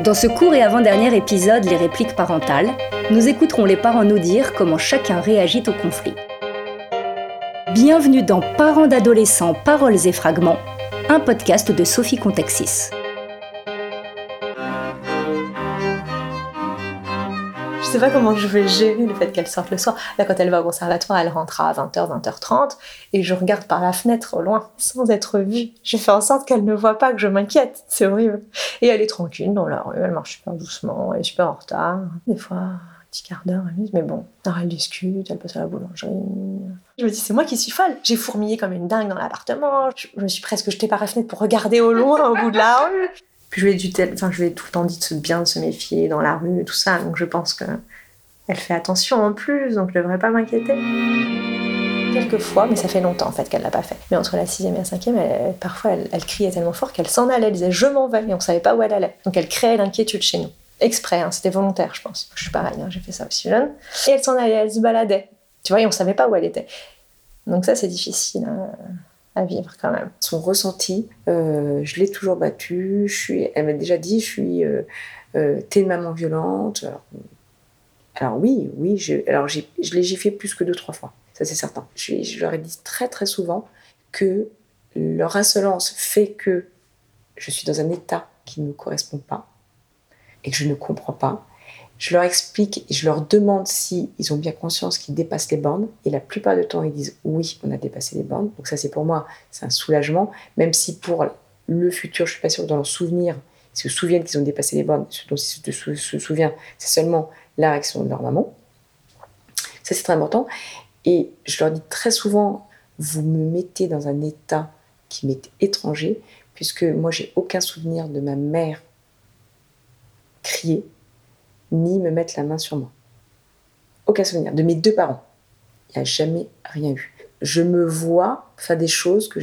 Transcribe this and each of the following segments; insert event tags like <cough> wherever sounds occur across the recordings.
Dans ce court et avant-dernier épisode, les répliques parentales, nous écouterons les parents nous dire comment chacun réagit au conflit. Bienvenue dans Parents d'adolescents, paroles et fragments, un podcast de Sophie Contexis. Sais pas comment je vais gérer le fait qu'elle sorte le soir. Là, quand elle va au conservatoire, elle rentre à 20h, 20h30 et je regarde par la fenêtre au loin sans être vue. Je fais en sorte qu'elle ne voit pas que je m'inquiète. C'est horrible. Et elle est tranquille dans la rue, elle marche super doucement, elle est super en retard. Des fois, un petit quart d'heure, mais bon, alors elle discute, elle passe à la boulangerie. Je me dis, c'est moi qui suis folle. J'ai fourmillé comme une dingue dans l'appartement. Je, me suis presque jetée par la fenêtre pour regarder au loin, au bout de la rue. Puis je lui ai, tout le temps dit de bien de se méfier dans la rue tout ça. Donc je pense que elle fait attention en plus, donc je devrais pas m'inquiéter. Quelquefois, mais ça fait longtemps en fait qu'elle l'a pas fait. Mais entre la sixième et la cinquième, elle, parfois elle, criait tellement fort qu'elle s'en allait, elle disait je m'en vais et on savait pas où elle allait. Donc elle créait l'inquiétude chez nous. Exprès, hein, c'était volontaire je pense. Je suis pareil, hein, j'ai fait ça aussi jeune. Et elle s'en allait, elle se baladait. Tu vois, et on savait pas où elle était. Donc ça c'est difficile. Hein, à vivre quand même. Son ressenti, euh, je l'ai toujours battu. Je suis, elle m'a déjà dit, je suis, euh, euh, maman violente. Alors oui, oui, je, alors je l'ai giflé plus que deux, trois fois, ça c'est certain. Je, je, leur ai dit très très souvent que leur insolence fait que je suis dans un état qui ne me correspond pas et que je ne comprends pas. Je leur explique et je leur demande si ils ont bien conscience qu'ils dépassent les bornes. Et la plupart du temps, ils disent oui, on a dépassé les bornes. Donc ça, c'est pour moi, c'est un soulagement. Même si pour le futur, je suis pas sûre dans leur souvenir, ils se souviennent qu'ils ont dépassé les bornes. Ce dont ils se souviennent, c'est seulement la réaction de leur maman. Ça, c'est très important. Et je leur dis très souvent, vous me mettez dans un état qui m'est étranger, puisque moi, j'ai aucun souvenir de ma mère crier, ni me mettre la main sur moi. Aucun souvenir. De mes deux parents. Il n'y a jamais rien eu. Je me vois faire des choses que,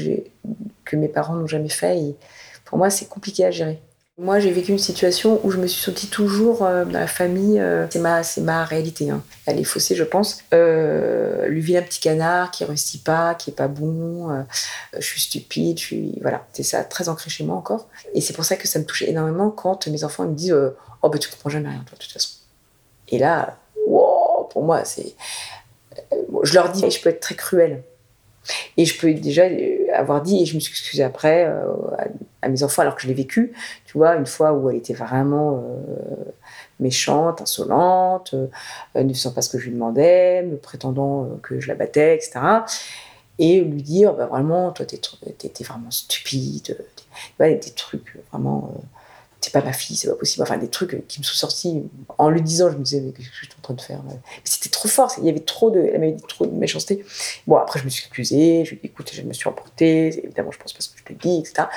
mes parents n'ont jamais fait. Et pour moi, c'est compliqué à gérer. Moi, j'ai vécu une situation où je me suis sentie toujours euh, dans la famille. Euh, c'est ma, c'est ma réalité. Hein. Elle est faussée, je pense. Euh, le vilain petit canard qui réussit pas, qui est pas bon. Euh, je suis stupide. Je suis voilà. C'est ça, très ancré chez moi encore. Et c'est pour ça que ça me touche énormément quand mes enfants me disent "Oh bah tu comprends jamais rien, toi, de toute façon." Et là, wow, pour moi, c'est. Je leur dis, je peux être très cruelle. Et je peux déjà avoir dit, et je me suis excusée après à, mes enfants alors que je l'ai vécu, tu vois, une fois où elle était vraiment euh, méchante, insolente, euh, ne faisant pas ce que je lui demandais, me prétendant que je la battais, etc. Et lui dire, bah, vraiment, toi, t'es, t'es, vraiment stupide, des trucs vraiment c'est pas ma fille, c'est pas possible. Enfin, des trucs qui me sont sortis en le disant, je me disais, mais qu'est-ce que je suis en train de faire Mais c'était trop fort, il y avait trop de, elle m'avait trop de méchanceté. Bon, après, je me suis excusée, je lui ai dit, écoute, je me suis emportée, évidemment, je pense pas ce que je te dis, etc.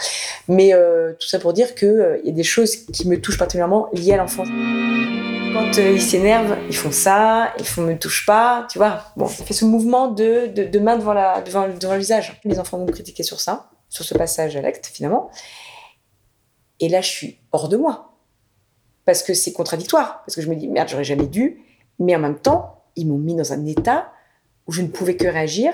Mais euh, tout ça pour dire qu'il euh, y a des choses qui me touchent particulièrement liées à l'enfance. Quand euh, ils s'énervent, ils font ça, ils font me touche pas, tu vois. Bon, ça fait ce mouvement de, de, main devant, la, devant, devant le. Les enfants vont me critiquer sur ça, sur ce passage à l'acte, finalement. Et là, je suis hors de moi. Parce que c'est contradictoire. Parce que je me dis, merde, j'aurais jamais dû. Mais en même temps, ils m'ont mis dans un état où je ne pouvais que réagir.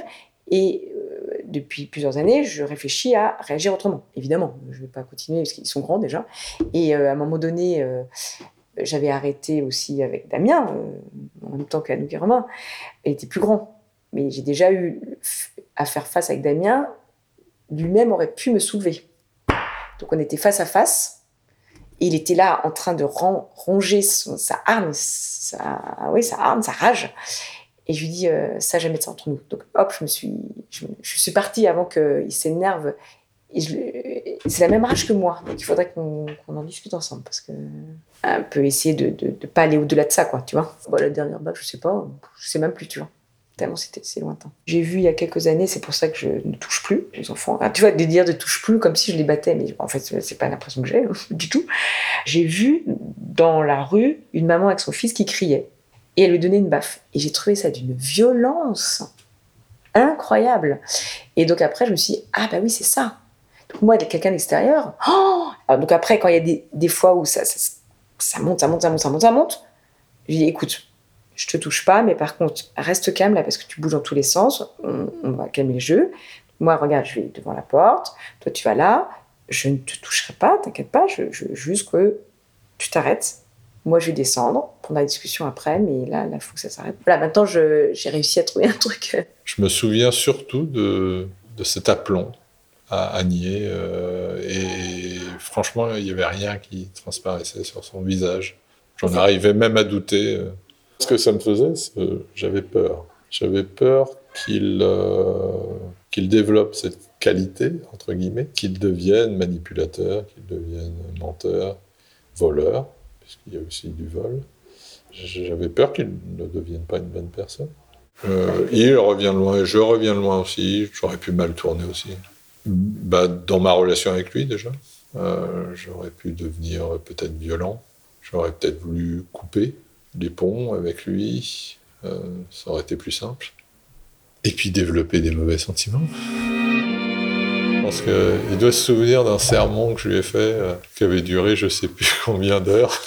Et euh, depuis plusieurs années, je réfléchis à réagir autrement. Évidemment, je ne vais pas continuer parce qu'ils sont grands déjà. Et euh, à un moment donné, euh, j'avais arrêté aussi avec Damien, en même temps qu'Anouk et Romain. Il était plus grand. Mais j'ai déjà eu à faire face avec Damien. Lui-même aurait pu me soulever. Donc on était face à face. Et il était là en train de ronger sa arme, sa, rage. Et je lui dis, euh, ça, jamais de ça entre nous. Donc hop, je me suis, je, suis partie avant qu'il s'énerve. C'est la même rage que moi. Donc il faudrait qu'on en discute ensemble parce que un peu essayer de ne pas aller au-delà de ça, quoi, tu vois. La dernière bague, je sais pas, je sais même plus, tu vois tellement c'était c'est lointain. J'ai vu il y a quelques années, c'est pour ça que je ne touche plus les enfants. tu vois, de dire de touche plus comme si je les battais, mais en fait c'est pas l'impression que j'ai <laughs> du tout. J'ai vu dans la rue une maman avec son fils qui criait et elle lui donnait une baffe et j'ai trouvé ça d'une violence incroyable. Et donc après je me suis dit ah bah oui c'est ça. Donc moi quelqu'un d'extérieur. Oh donc après quand il y a des, des fois où ça, ça, ça monte, ça monte, ça monte, ça monte, ça monte, je dis écoute je te touche pas, mais par contre, reste calme là parce que tu bouges dans tous les sens. On, va calmer le jeu. Moi, regarde, je vais devant la porte. Toi, tu vas là. Je ne te toucherai pas, t'inquiète pas. Je, juste que tu t'arrêtes. Moi, je vais descendre, prendre la discussion après, mais là, il faut que ça s'arrête. Voilà, maintenant, j'ai réussi à trouver un truc. Je me souviens surtout de, de cet aplomb à Agnier. Euh, et franchement, il n'y avait rien qui transparaissait sur son visage. J'en arrivais même à douter. Euh. Ce que ça me faisait, j'avais peur. J'avais peur qu'il euh, qu'il développe cette qualité, entre guillemets, qu'il devienne manipulateur, qu'il devienne menteur, voleur, puisqu'il y a aussi du vol. J'avais peur qu'il ne devienne pas une bonne personne. il revient loin, je reviens loin aussi, j'aurais pu mal tourner aussi bah, Dans ma relation avec lui déjà. Euh, j'aurais pu devenir peut-être violent. J'aurais peut-être voulu couper les ponts avec lui. Euh, ça aurait été plus simple. Et puis développer des mauvais sentiments. Je pense qu'il doit se souvenir d'un sermon que je lui ai fait, euh, qui avait duré je sais plus <laughs> combien d'heures.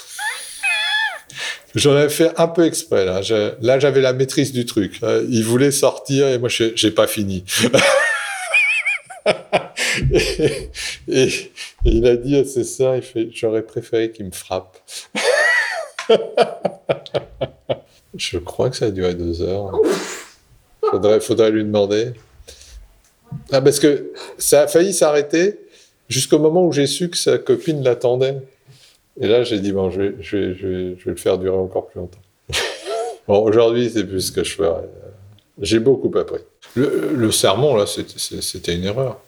J'en avais fait un peu exprès. Là, j'avais la maîtrise du truc. il voulait sortir et moi, j'ai pas fini. <laughs> et, il a dit à ses j'aurais préféré qu'il me frappe. <laughs> Je crois que ça a duré deux heures. Faudrait, faudrait lui demander. Ah, parce que ça a failli s'arrêter jusqu'au moment où j'ai su que sa copine l'attendait. Et là, j'ai dit, bon, je vais, je, vais, je, vais, le faire durer encore plus longtemps. <laughs> bon, aujourd'hui, c'est plus ce que je ferais. J'ai beaucoup appris. Le, le sermon, là, c'était une erreur.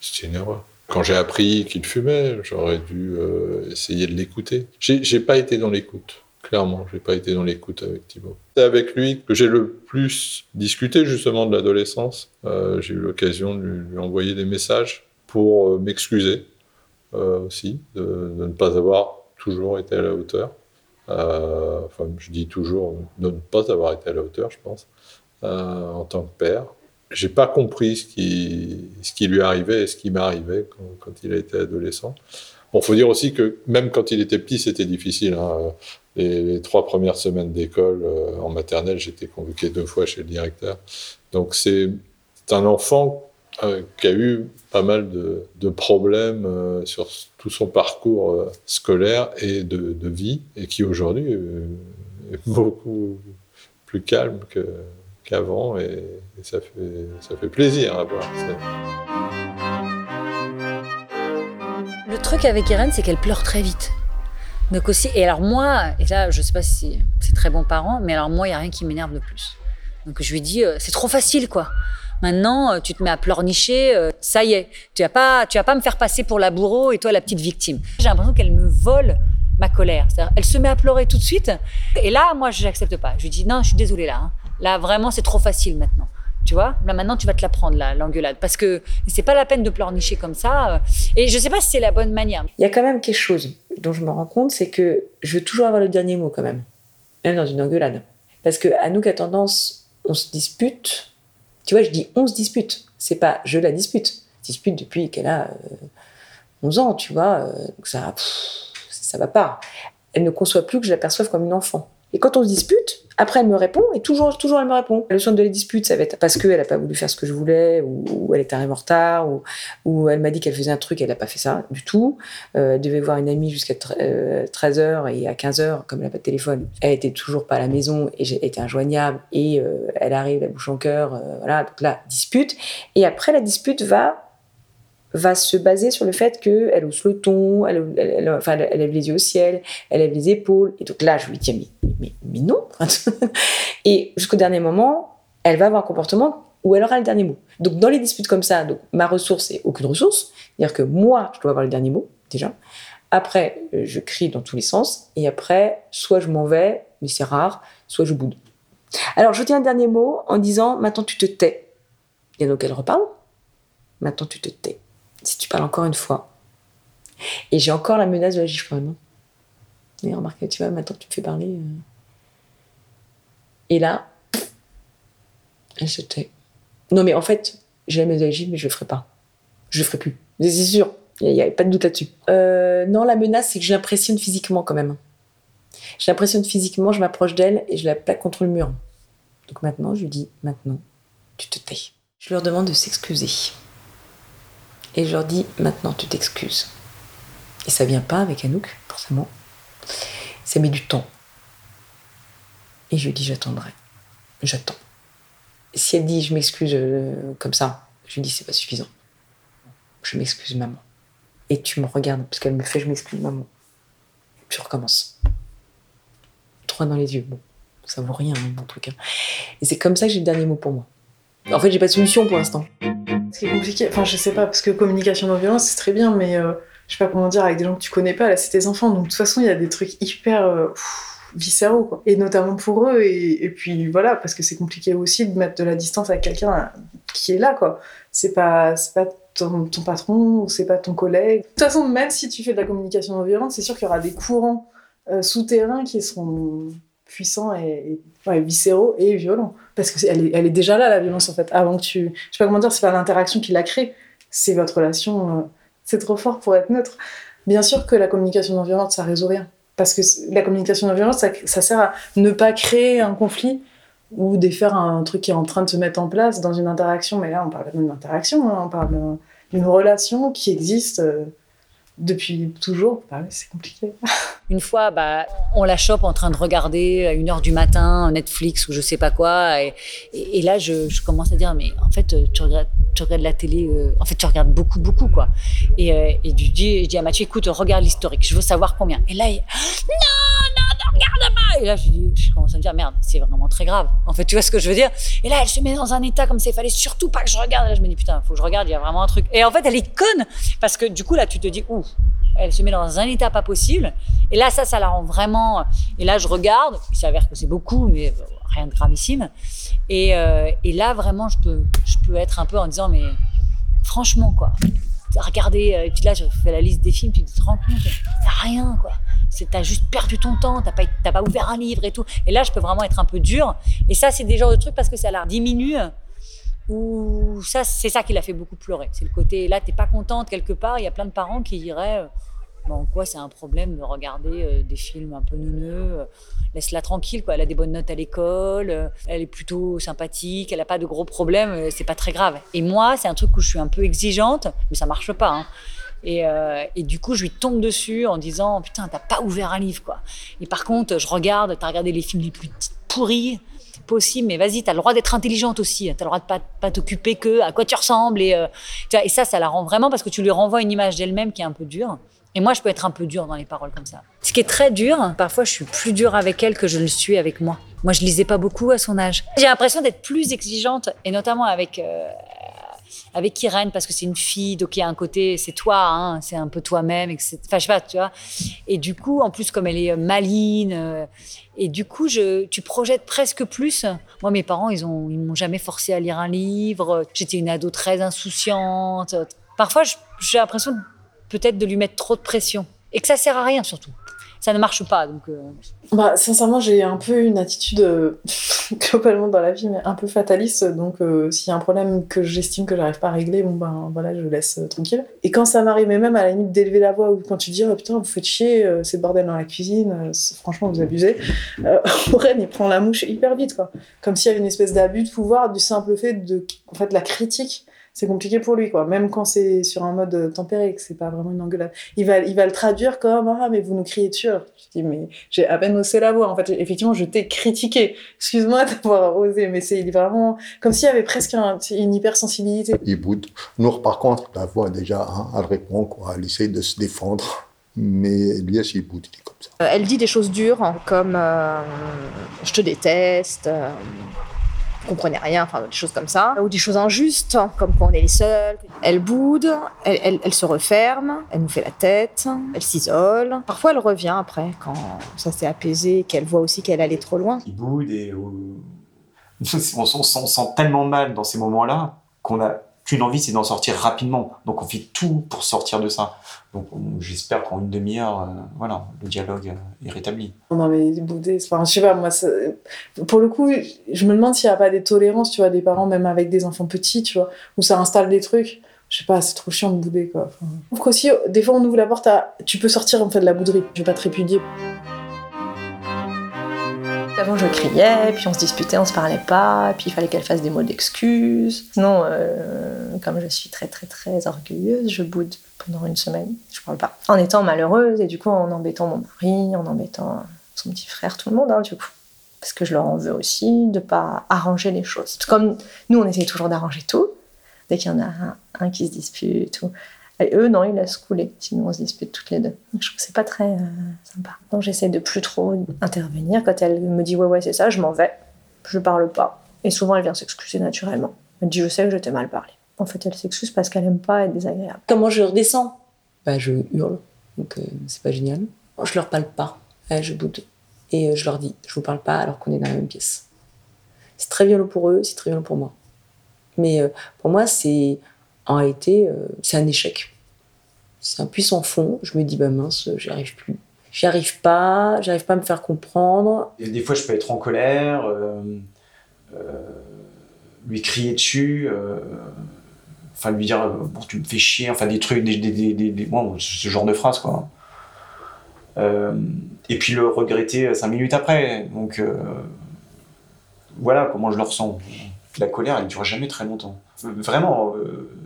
C'était une erreur. Quand j'ai appris qu'il fumait, j'aurais dû euh, essayer de l'écouter. J'ai pas été dans l'écoute, clairement. J'ai pas été dans l'écoute avec Thibaut. C'est avec lui que j'ai le plus discuté justement de l'adolescence. Euh, j'ai eu l'occasion de lui, envoyer des messages pour euh, m'excuser aussi de, de, ne pas avoir toujours été à la hauteur. enfin, je dis toujours de ne pas avoir été à la hauteur, je pense, en tant que père j'ai pas compris ce qui, ce qui lui arrivait et ce qui m'arrivait quand, il a été adolescent. Bon, faut dire aussi que même quand il était petit, c'était difficile. Hein. Les, trois premières semaines d'école euh, en maternelle, j'étais convoqué deux fois chez le directeur. Donc c'est un enfant euh, qui a eu pas mal de, de problèmes euh, sur tout son parcours scolaire et de, de, vie, et qui aujourd'hui est beaucoup plus calme que, qu'avant et, ça, fait, ça fait plaisir à voir. Le truc avec Irène, c'est qu'elle pleure très vite. Donc aussi, et alors moi, et là, je sais pas si c'est très bon parent, mais alors moi, il n'y a rien qui m'énerve de plus. Donc je lui dis, euh, c'est trop facile, quoi. Maintenant, euh, tu te mets à pleurnicher, euh, ça y est, tu vas pas, tu vas pas me faire passer pour la bourreau et toi la petite victime. J'ai l'impression qu'elle me vole ma colère. Elle se met à pleurer tout de suite. Et là, moi, je n'accepte pas. Je lui dis, non, je suis désolée là. Hein. Là, vraiment, c'est trop facile maintenant. Tu vois, là maintenant tu vas te la prendre l'engueulade parce que c'est pas la peine de pleurnicher comme ça. Euh, et je sais pas si c'est la bonne manière. Il y a quand même quelque chose dont je me rends compte, c'est que je veux toujours avoir le dernier mot quand même, même dans une engueulade. Parce que à nous qui a tendance, on se dispute. Tu vois, je dis on se dispute. C'est pas je la dispute. dispute depuis qu'elle a 11 euh, ans, tu vois. Euh, ça, ça va pas. Elle ne conçoit plus que je l'aperçoive comme une enfant. Et quand on se dispute, après, elle me répond, et toujours, toujours, elle me répond. Le son de les disputes, ça va être parce qu'elle n'a pas voulu faire ce que je voulais, ou, elle est arrivée en retard, ou, ou elle m'a dit qu'elle faisait un truc, elle n'a pas fait ça du tout. Euh, elle devait voir une amie jusqu'à 13h, euh, et à 15h, comme elle n'a pas de téléphone, elle était toujours pas à la maison, et j'étais injoignable, et euh, elle arrive, la bouche en cœur, voilà, donc là, dispute. Et après, la dispute va va se baser sur le fait qu'elle hausse le ton, elle, enfin, elle, lève les yeux au ciel, elle lève les épaules. Et donc là, je lui dis, mais, mais, mais non. <laughs> et jusqu'au dernier moment, elle va avoir un comportement où elle aura le dernier mot. Donc dans les disputes comme ça, donc, ma ressource, c'est aucune ressource. C'est-à-dire que moi, je dois avoir le dernier mot, déjà. Après, je crie dans tous les sens. Et après, soit je m'en vais, mais c'est rare, soit je boude. Alors, je tiens un dernier mot en disant, maintenant tu te tais. Et donc elle reparle. Maintenant tu te tais si tu parles encore une fois. Et j'ai encore la menace de la gifle Et remarque, tu vois, maintenant tu me fais parler. Euh. Et là, j'étais. Non, mais en fait, j'ai la menace de la gifle, mais je le ferai pas. Je le ferai plus. C'est sûr, il n'y a, pas de doute là-dessus. Euh, non, la menace, c'est que je l'impressionne physiquement quand même. Je l'impressionne physiquement, je m'approche d'elle et je la plaque contre le mur. Donc maintenant, je lui dis, maintenant, tu te tais. Je leur demande de s'excuser et je leur dis maintenant tu t'excuses. Et ça vient pas avec Anouk, forcément. Ça met du temps. Et je lui dis j'attendrai. J'attends. Si elle dit je m'excuse euh, comme ça, je lui dis c'est pas suffisant. Je m'excuse maman. Et tu me regardes parce qu'elle me fait je m'excuse maman. Tu recommences. Trois dans les yeux. Bon, ça vaut rien hein, mon truc. hein. Et c'est comme ça que j'ai le dernier mot pour moi. En fait j'ai pas de solution pour l'instant. Ce qui est compliqué, enfin je sais pas, parce que communication non violence c'est très bien, mais euh, je sais pas comment dire, avec des gens que tu connais pas, là c'est tes enfants, donc de toute façon il y a des trucs hyper euh, viscéraux, quoi. Et notamment pour eux, et, puis voilà, parce que c'est compliqué aussi de mettre de la distance avec quelqu'un qui est là, quoi. C'est pas, c'est pas ton, ton patron, ou c'est pas ton collègue. De toute façon, même si tu fais de la communication non violente, c'est sûr qu'il y aura des courants euh, souterrains qui seront puissants et, et et violents. Parce que c'est- elle est, elle est déjà là, la violence, en fait. Avant que tu. Je sais pas comment dire, c'est pas l'interaction qui la crée. C'est votre relation. euh, c'est trop fort pour être neutre. Bien sûr que la communication non violente, ça résout rien. Parce que la communication non violente, ça, sert à ne pas créer un conflit ou défaire un truc qui est en train de se mettre en place dans une interaction. Mais là, on parle d'une interaction, hein, on parle d'un- d'une relation qui existe euh, depuis toujours. Bah c'est compliqué. <laughs> Une fois, bah, on la chope en train de regarder à 1h du matin Netflix ou je sais pas quoi. Et, là, je, commence à dire, mais en fait, tu regardes, la télé, euh, en fait, tu regardes beaucoup, beaucoup, quoi. Et, euh, et je, dis, je dis à Mathieu, écoute, regarde l'historique, je veux savoir combien. Et là, il, <gasps> non, non, ne regarde pas. Et là, je, je commence à me dire, merde, c'est vraiment très grave. En fait, tu vois ce que je veux dire? Et là, elle se met dans un état comme ça, il fallait surtout pas que je regarde. Et là, je me dis, putain, faut que je regarde, il y a vraiment un truc. Et en fait, elle est conne, parce que du coup, là, tu te dis, ouh, elle se met dans un état pas possible. Et là, ça, ça la rend vraiment. Et là, je regarde. Il s'avère que c'est beaucoup, mais rien de gravissime. Et, euh, et là, vraiment, je peux, je peux être un peu en disant, mais franchement, quoi. Regardez, euh, et puis là, je fais la liste des films, tu te rends compte, t'as rien, quoi. T'as juste perdu ton temps, t'as pas, t'as pas ouvert un livre et tout. Et là, je peux vraiment être un peu dur. Et ça, c'est des genres de trucs parce que ça la diminue. Ou ça, c'est ça qui l'a fait beaucoup pleurer. C'est le côté, là, t'es pas contente quelque part. Il y a plein de parents qui diraient, euh, Bon, quoi, c'est un problème de regarder euh, des films un peu neuneux. euh, Laisse-la tranquille, quoi. Elle a des bonnes notes à l'école, elle est plutôt sympathique, elle n'a pas de gros problèmes, c'est pas très grave. Et moi, c'est un truc où je suis un peu exigeante, mais ça marche pas. hein. Et, euh, et du coup, je lui tombe dessus en disant Putain, t'as pas ouvert un livre, quoi. Et par contre, je regarde, t'as regardé les films les plus pourris possibles, mais vas-y, t'as le droit d'être intelligente aussi. T'as le droit de pas, pas t'occuper que à quoi tu ressembles. Et, euh, et ça, ça la rend vraiment parce que tu lui renvoies une image d'elle-même qui est un peu dure. Et moi, je peux être un peu dure dans les paroles comme ça. Ce qui est très dur, parfois, je suis plus dure avec elle que je le suis avec moi. Moi, je lisais pas beaucoup à son âge. J'ai l'impression d'être plus exigeante, et notamment avec euh, avec Irène, parce que c'est une fille, donc il y a un côté, c'est toi, hein, c'est un peu toi-même. Enfin, je sais pas, tu vois. Et du coup, en plus, comme elle est euh, maline, euh, et du coup, tu projettes presque plus. Moi, mes parents, ils ont, ils m'ont jamais forcé à lire un livre. J'étais une ado très insouciante. Parfois, j'ai l'impression peut-être de lui mettre trop de pression, et que ça sert à rien surtout. Ça ne marche pas, donc. euh, Bah, sincèrement, j'ai un peu une attitude euh, <laughs> globalement dans la vie, mais un peu fataliste. Donc, euh, s'il y a un problème que j'estime que j'arrive pas à régler, bon ben voilà, je laisse tranquille. Et quand ça m'arrive, mais même à la limite d'élever la voix, ou quand tu dis oh, putain, vous faites chier, c'est bordel dans la cuisine, franchement, vous abusez. Aurène, il prend la mouche hyper vite, quoi. Comme s'il y avait une espèce d'abus de pouvoir du simple fait de, en fait, la critique. C'est compliqué pour lui, quoi. Même quand c'est sur un mode euh, tempéré, que c'est pas vraiment une engueulade. Il va, il va le traduire comme ah mais vous nous criez dessus. Alors, je dis mais j'ai à peine haussé la voix. En fait, effectivement, je t'ai critiqué. Excuse-moi <laughs> d'avoir osé, mais c'est vraiment comme s'il y avait presque un- une hypersensibilité. Il boude. Nour, par contre, la voix déjà, hein, elle répond, quoi. Elle essaie de se défendre. Mais Elias, il boude, il est comme ça. Euh, Elle dit des choses dures hein, comme euh, je te déteste, euh, comprenez rien, enfin des choses comme ça, ou des choses injustes comme quand on est les seuls. Elle boude, elle, elle- se referme, elle nous fait la tête, elle s'isole. Parfois elle revient après quand ça s'est apaisé, qu'elle voit aussi qu'elle allait trop loin. qui boude et <laughs> où- on, on on se sent tellement mal dans ces moments-là qu'on a qu'une envie, c'est d'en sortir rapidement. Donc on fait tout pour sortir de ça. Donc on- j'espère qu'en une demi-heure, euh, voilà, le dialogue euh, est rétabli. On avait boudé. Enfin, je sais pas, moi, pour le coup, je me demande s'il n'y a pas des tolérances, tu vois, des parents, même avec des enfants petits, tu vois, où ça installe des trucs. Je sais pas, c'est trop chiant de bouder, quoi. Enfin, je trouve qu'aussi, des fois, on ouvre la porte à. Tu peux sortir, en fait, de la bouderie. Je vais pas te répudier. Avant, je criais, puis on se disputait, on se parlait pas, puis il fallait qu'elle fasse des mots d'excuses. Sinon, euh, comme je suis très très très orgueilleuse, je boude pendant une semaine. Je parle pas. En étant malheureuse et du coup en embêtant mon mari, en embêtant son petit frère, tout le monde, hein, du coup. Parce que je leur en veux aussi de pas arranger les choses. Comme nous, on essaye toujours d'arranger tout. Dès qu'il y en a un, un qui se dispute ou et eux, non, ils laissent couler, sinon on se dispute toutes les deux. Je trouve que c'est pas très euh, sympa. Donc j'essaie de plus trop intervenir. Quand elle me dit ouais, ouais, c'est ça, je m'en vais. Je parle pas. Et souvent, elle vient s'excuser naturellement. Elle me dit je sais que je t'ai mal parlé. En fait, elle s'excuse parce qu'elle aime pas être désagréable. Comment je redescends? Bah, Je hurle, donc euh, c'est pas génial. Je leur parle pas, Ouais, je boude. Et euh, je leur dis, je vous parle pas alors qu'on est dans la même pièce. C'est très violent pour eux, c'est très violent pour moi. Mais euh, pour moi, c'est en réalité, euh, c'est un échec. C'est un puissant fond. Je me dis, bah mince, j'y arrive plus. J'y arrive pas, j'arrive pas à me faire comprendre. Des fois, je peux être en colère, euh, euh, lui crier dessus, enfin lui dire bon, tu me fais chier, enfin des trucs, des, des, des, des- bon, ce genre de phrases quoi. Et puis le regretter cinq minutes après. Donc voilà comment je le ressens. La colère, elle dure jamais très longtemps. Vraiment,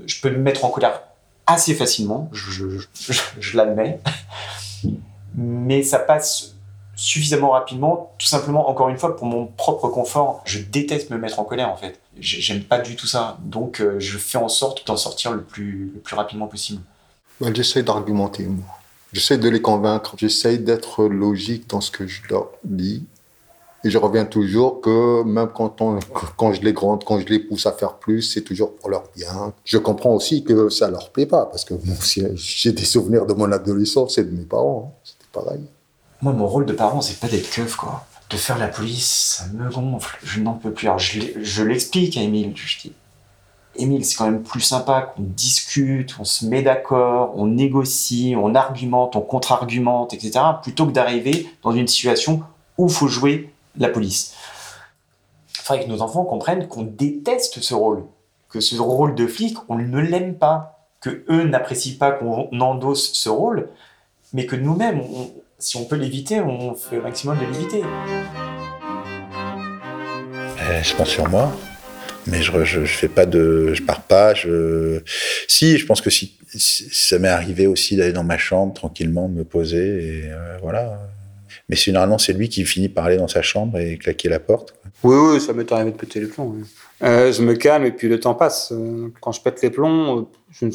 je peux me mettre en colère assez facilement, je, l'admets, mais ça passe suffisamment rapidement, tout simplement, encore une fois, pour mon propre confort. Je déteste me mettre en colère, en fait. J'ai- J'aime pas du tout ça. Donc, euh, je fais en sorte d'en sortir le plus, rapidement possible. Ben, J'essaie d'argumenter, moi. J'essaie de les convaincre. J'essaie d'être logique dans ce que je leur dis. Et je reviens toujours que même quand, on, quand je les gronde, quand je les pousse à faire plus, c'est toujours pour leur bien. Je comprends aussi que ça leur plaît pas, parce que aussi, j'ai des souvenirs de mon adolescence et de mes parents. hein. C'était pareil. Moi, mon rôle de parent, c'est pas d'être keuf, quoi. De faire la police, ça me gonfle. Je n'en peux plus. Alors, je l'explique à Émile. Je dis, Émile, c'est quand même plus sympa qu'on discute, on se met d'accord, on négocie, on argumente, on contre-argumente, etc. Plutôt que d'arriver dans une situation où faut jouer la police. Il faudrait que nos enfants comprennent qu'on déteste ce rôle. Que ce rôle de flic, on ne l'aime pas. Que eux n'apprécient pas qu'on endosse ce rôle mais que nous-mêmes, si on peut l'éviter, on fait le maximum de l'éviter. Euh, je pense sur moi, mais je, je, fais pas de, je pars pas. Je, si, je pense que si, si- ça m'est arrivé aussi d'aller dans ma chambre tranquillement, de me poser et euh, voilà. Mais généralement, c'est lui qui finit par aller dans sa chambre et claquer la porte. Oui, oui, ça m'est arrivé de péter les plombs. Euh, je me calme et puis le temps passe. Euh, Quand je pète les plombs, euh, ne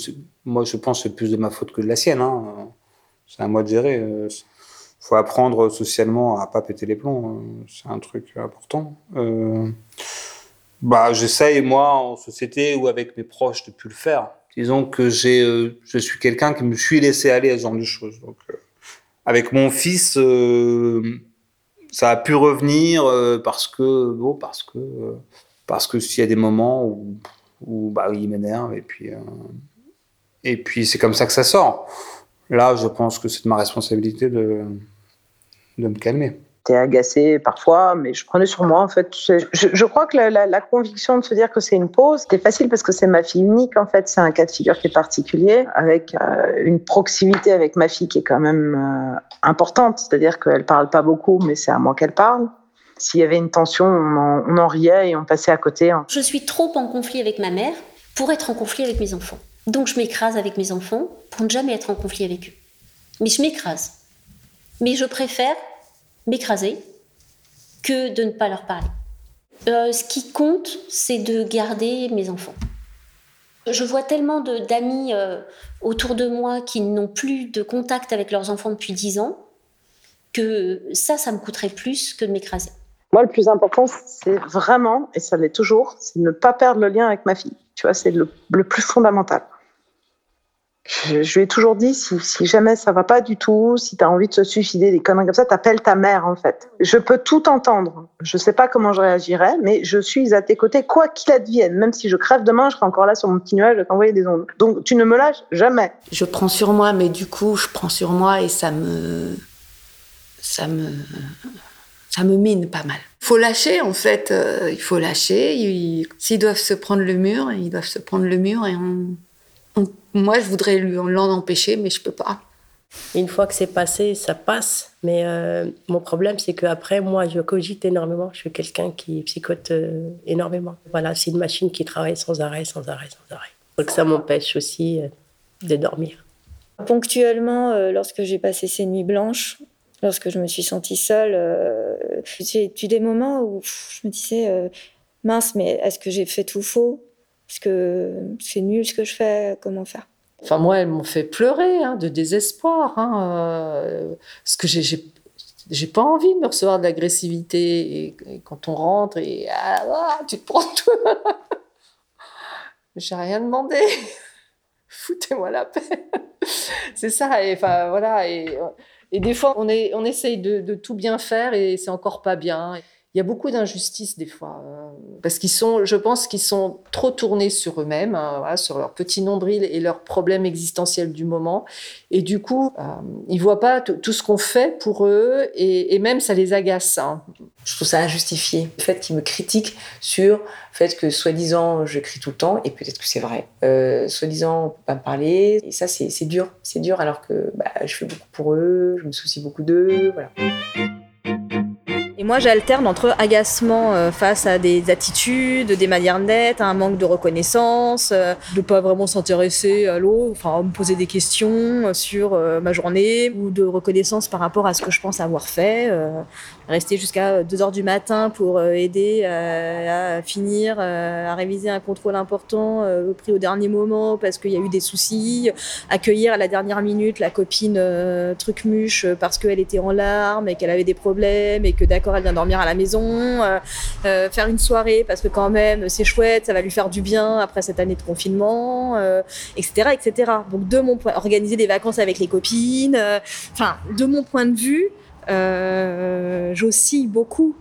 moi je pense que c'est plus de ma faute que de la sienne. hein. C'est à moi de gérer. Il faut apprendre socialement à pas péter les plombs. C'est un truc important. Bah, J'essaye, moi, en société ou avec mes proches, de plus le faire. Disons que je suis quelqu'un qui me suis laissé aller à ce genre de choses. Avec mon fils, euh, ça a pu revenir euh, parce que bon, parce que euh, parce que s'il y a des moments où, bah, il m'énerve et puis et puis c'est comme ça que ça sort. Là, je pense que c'est de ma responsabilité de de me calmer. Agacée parfois, mais je prenais sur moi en fait. Je, crois que la, conviction de se dire que c'est une pause, c'était facile parce que c'est ma fille unique en fait. C'est un cas de figure qui est particulier, avec euh, une proximité avec ma fille qui est quand même euh, importante. C'est-à-dire qu'elle parle pas beaucoup, mais c'est à moi qu'elle parle. S'il y avait une tension, on en, on en riait et on passait à côté. hein. Je suis trop en conflit avec ma mère pour être en conflit avec mes enfants. Donc je m'écrase avec mes enfants pour ne jamais être en conflit avec eux. Mais je m'écrase. Mais je préfère m'écraser que de ne pas leur parler. Euh, ce qui compte, c'est de garder mes enfants. Je vois tellement d'amis euh, autour de moi qui n'ont plus de contact avec leurs enfants depuis 10 ans que ça, ça me coûterait plus que de m'écraser. Moi, le plus important, c'est vraiment, et ça l'est toujours, c'est ne pas perdre le lien avec ma fille. Tu vois, c'est le, le plus fondamental. Je, lui ai toujours dit, si, jamais ça va pas du tout, si tu as envie de se suicider, des conneries comme ça, t'appelles ta mère, en fait. Je peux tout entendre. Je sais pas comment je réagirais, mais je suis à tes côtés, quoi qu'il advienne. Même si je crève demain, je serai encore là sur mon petit nuage à t'envoyer des ondes. Donc, tu ne me lâches jamais. Je prends sur moi, mais du coup, je prends sur moi et ça me. Ça me. Ça me mine pas mal. Faut lâcher, en fait. euh, il faut lâcher. Ils- S'ils doivent se prendre le mur, ils doivent se prendre le mur et on. Moi, je voudrais lui l'en empêcher, mais je peux pas. Une fois que c'est passé, ça passe. Mais euh, mon problème, c'est qu'après, moi, je cogite énormément. Je suis quelqu'un qui psychote euh, énormément. Voilà, c'est une machine qui travaille sans arrêt, sans arrêt, sans arrêt. Donc ça m'empêche aussi euh, de dormir. Ponctuellement, euh, lorsque j'ai passé ces nuits blanches, lorsque je me suis sentie seule, euh, j'ai eu des moments où pff, je me disais euh, mince, mais est-ce que j'ai fait tout faux? Est-ce que c'est nul ce que je fais Comment faire? Enfin, moi, elles m'ont fait pleurer hein, de désespoir. Hein, euh, parce que j'ai- pas envie de me recevoir de l'agressivité. Et, quand on rentre, et ah, ah, tu te prends tout. <laughs> j'ai rien demandé. <laughs> Foutez-moi la paix. <laughs> c'est ça. Et enfin, voilà. Et des fois, on, est, on essaye de, de tout bien faire et c'est encore pas bien. Il y a beaucoup d'injustices des fois, euh, parce qu'ils sont, je pense qu'ils sont trop tournés sur eux-mêmes, hein, sur leur petit nombril et leurs problèmes existentiels du moment, et du coup, euh, ils voient pas tout ce qu'on fait pour eux, et, même ça les agace. hein. Je trouve ça injustifié. Le fait qu'ils me critiquent sur le fait que, soi-disant, je crie tout le temps, et peut-être que c'est vrai. Euh, soi-disant, on peut pas me parler. Et ça, c'est dur. C'est dur alors que bah, je fais beaucoup pour eux, je me soucie beaucoup d'eux. Et moi, j'alterne entre agacement euh, face à des attitudes, des manières d'être, un manque de reconnaissance, euh, de pas vraiment s'intéresser à l'autre, enfin me poser des questions euh, sur ma journée ou de reconnaissance par rapport à ce que je pense avoir fait. rester jusqu'à 2 heures du matin pour aider à finir, à réviser un contrôle important pris au dernier moment parce qu'il y a eu des soucis, accueillir à la dernière minute la copine truc-muche parce qu'elle était en larmes et qu'elle avait des problèmes et que d'accord elle vient dormir à la maison, euh, euh, faire une soirée parce que quand même c'est chouette, ça va lui faire du bien après cette année de confinement, euh, etc., etc. Donc de mon point, organiser des vacances avec les copines, enfin de mon point de vue, j'oscille beaucoup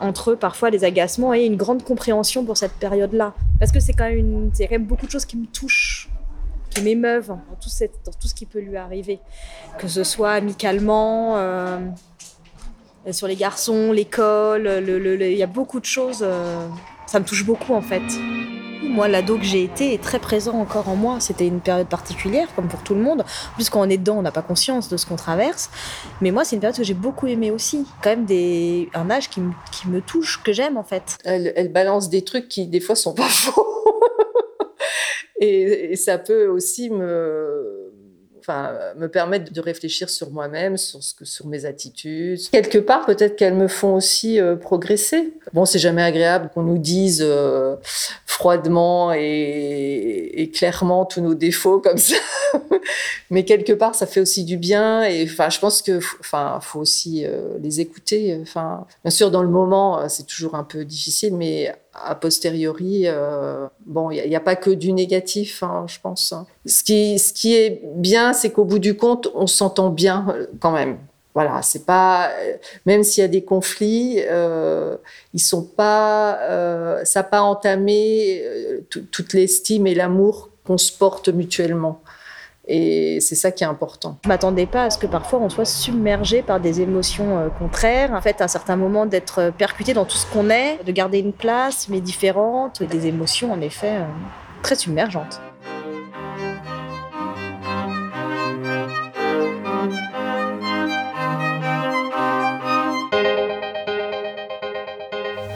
entre parfois les agacements et une grande compréhension pour cette période-là. Parce que c'est quand, même beaucoup de choses qui me touchent, qui m'émeuvent dans tout, ce qui peut lui arriver. Que ce soit amicalement, sur les garçons, l'école, le- le- le- il y a beaucoup de choses. euh, ça me touche beaucoup en fait. Moi, l'ado que j'ai été est très présent encore en moi. C'était une période particulière, comme pour tout le monde. En plus, quand est dedans, on n'a pas conscience de ce qu'on traverse. Mais moi, c'est une période que j'ai beaucoup aimée aussi. Quand même des... un âge qui, me- touche, que j'aime en fait. Elle, balance des trucs qui, des fois, sont pas <laughs> faux. et ça peut aussi me, enfin, me permettre de réfléchir sur moi-même, sur, sur mes attitudes. Quelque part, peut-être qu'elles me font aussi euh, progresser. Bon, c'est jamais agréable qu'on nous dise euh, froidement et, clairement tous nos défauts comme ça. <laughs> Mais quelque part, ça fait aussi du bien. Et enfin, je pense que, enfin, faut aussi euh, les écouter. Enfin, bien sûr, dans le moment, euh, c'est toujours un peu difficile, mais a posteriori, euh, bon, il n'y a, pas que du négatif, hein, je pense. hein. Ce qui, ce qui est bien, c'est qu'au bout du compte, on s'entend bien euh, quand même. Voilà, c'est pas euh, même s'il y a des conflits, ils sont pas, ça n'a pas entamé tout- toute l'estime et l'amour qu'on se porte mutuellement. Et c'est ça qui est important. Je m'attendais pas à ce que parfois on soit submergé par des émotions euh, contraires. En fait, à un certain moment, d'être euh, percuté dans tout ce qu'on est, de garder une place, mais différente, des émotions en effet euh, très submergentes.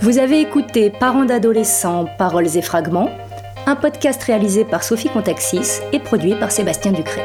Vous avez écouté Parents d'adolescents, Paroles et Fragments, un podcast réalisé par Sophie Contaxis et produit par Sébastien Ducré.